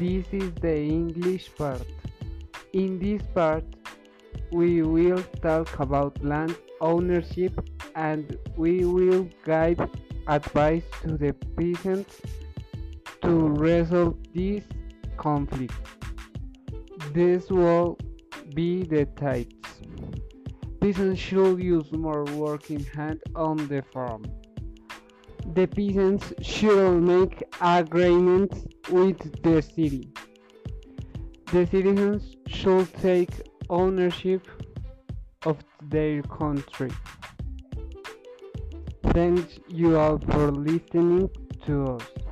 This is the English part. In this part, we will talk about land ownership and we will give advice to the peasants to resolve this conflict. This will be the types. Peasants should use more working hand on the farm. The peasants should make agreements with the city. The citizens should take ownership of their country. Thanks you all for listening to us.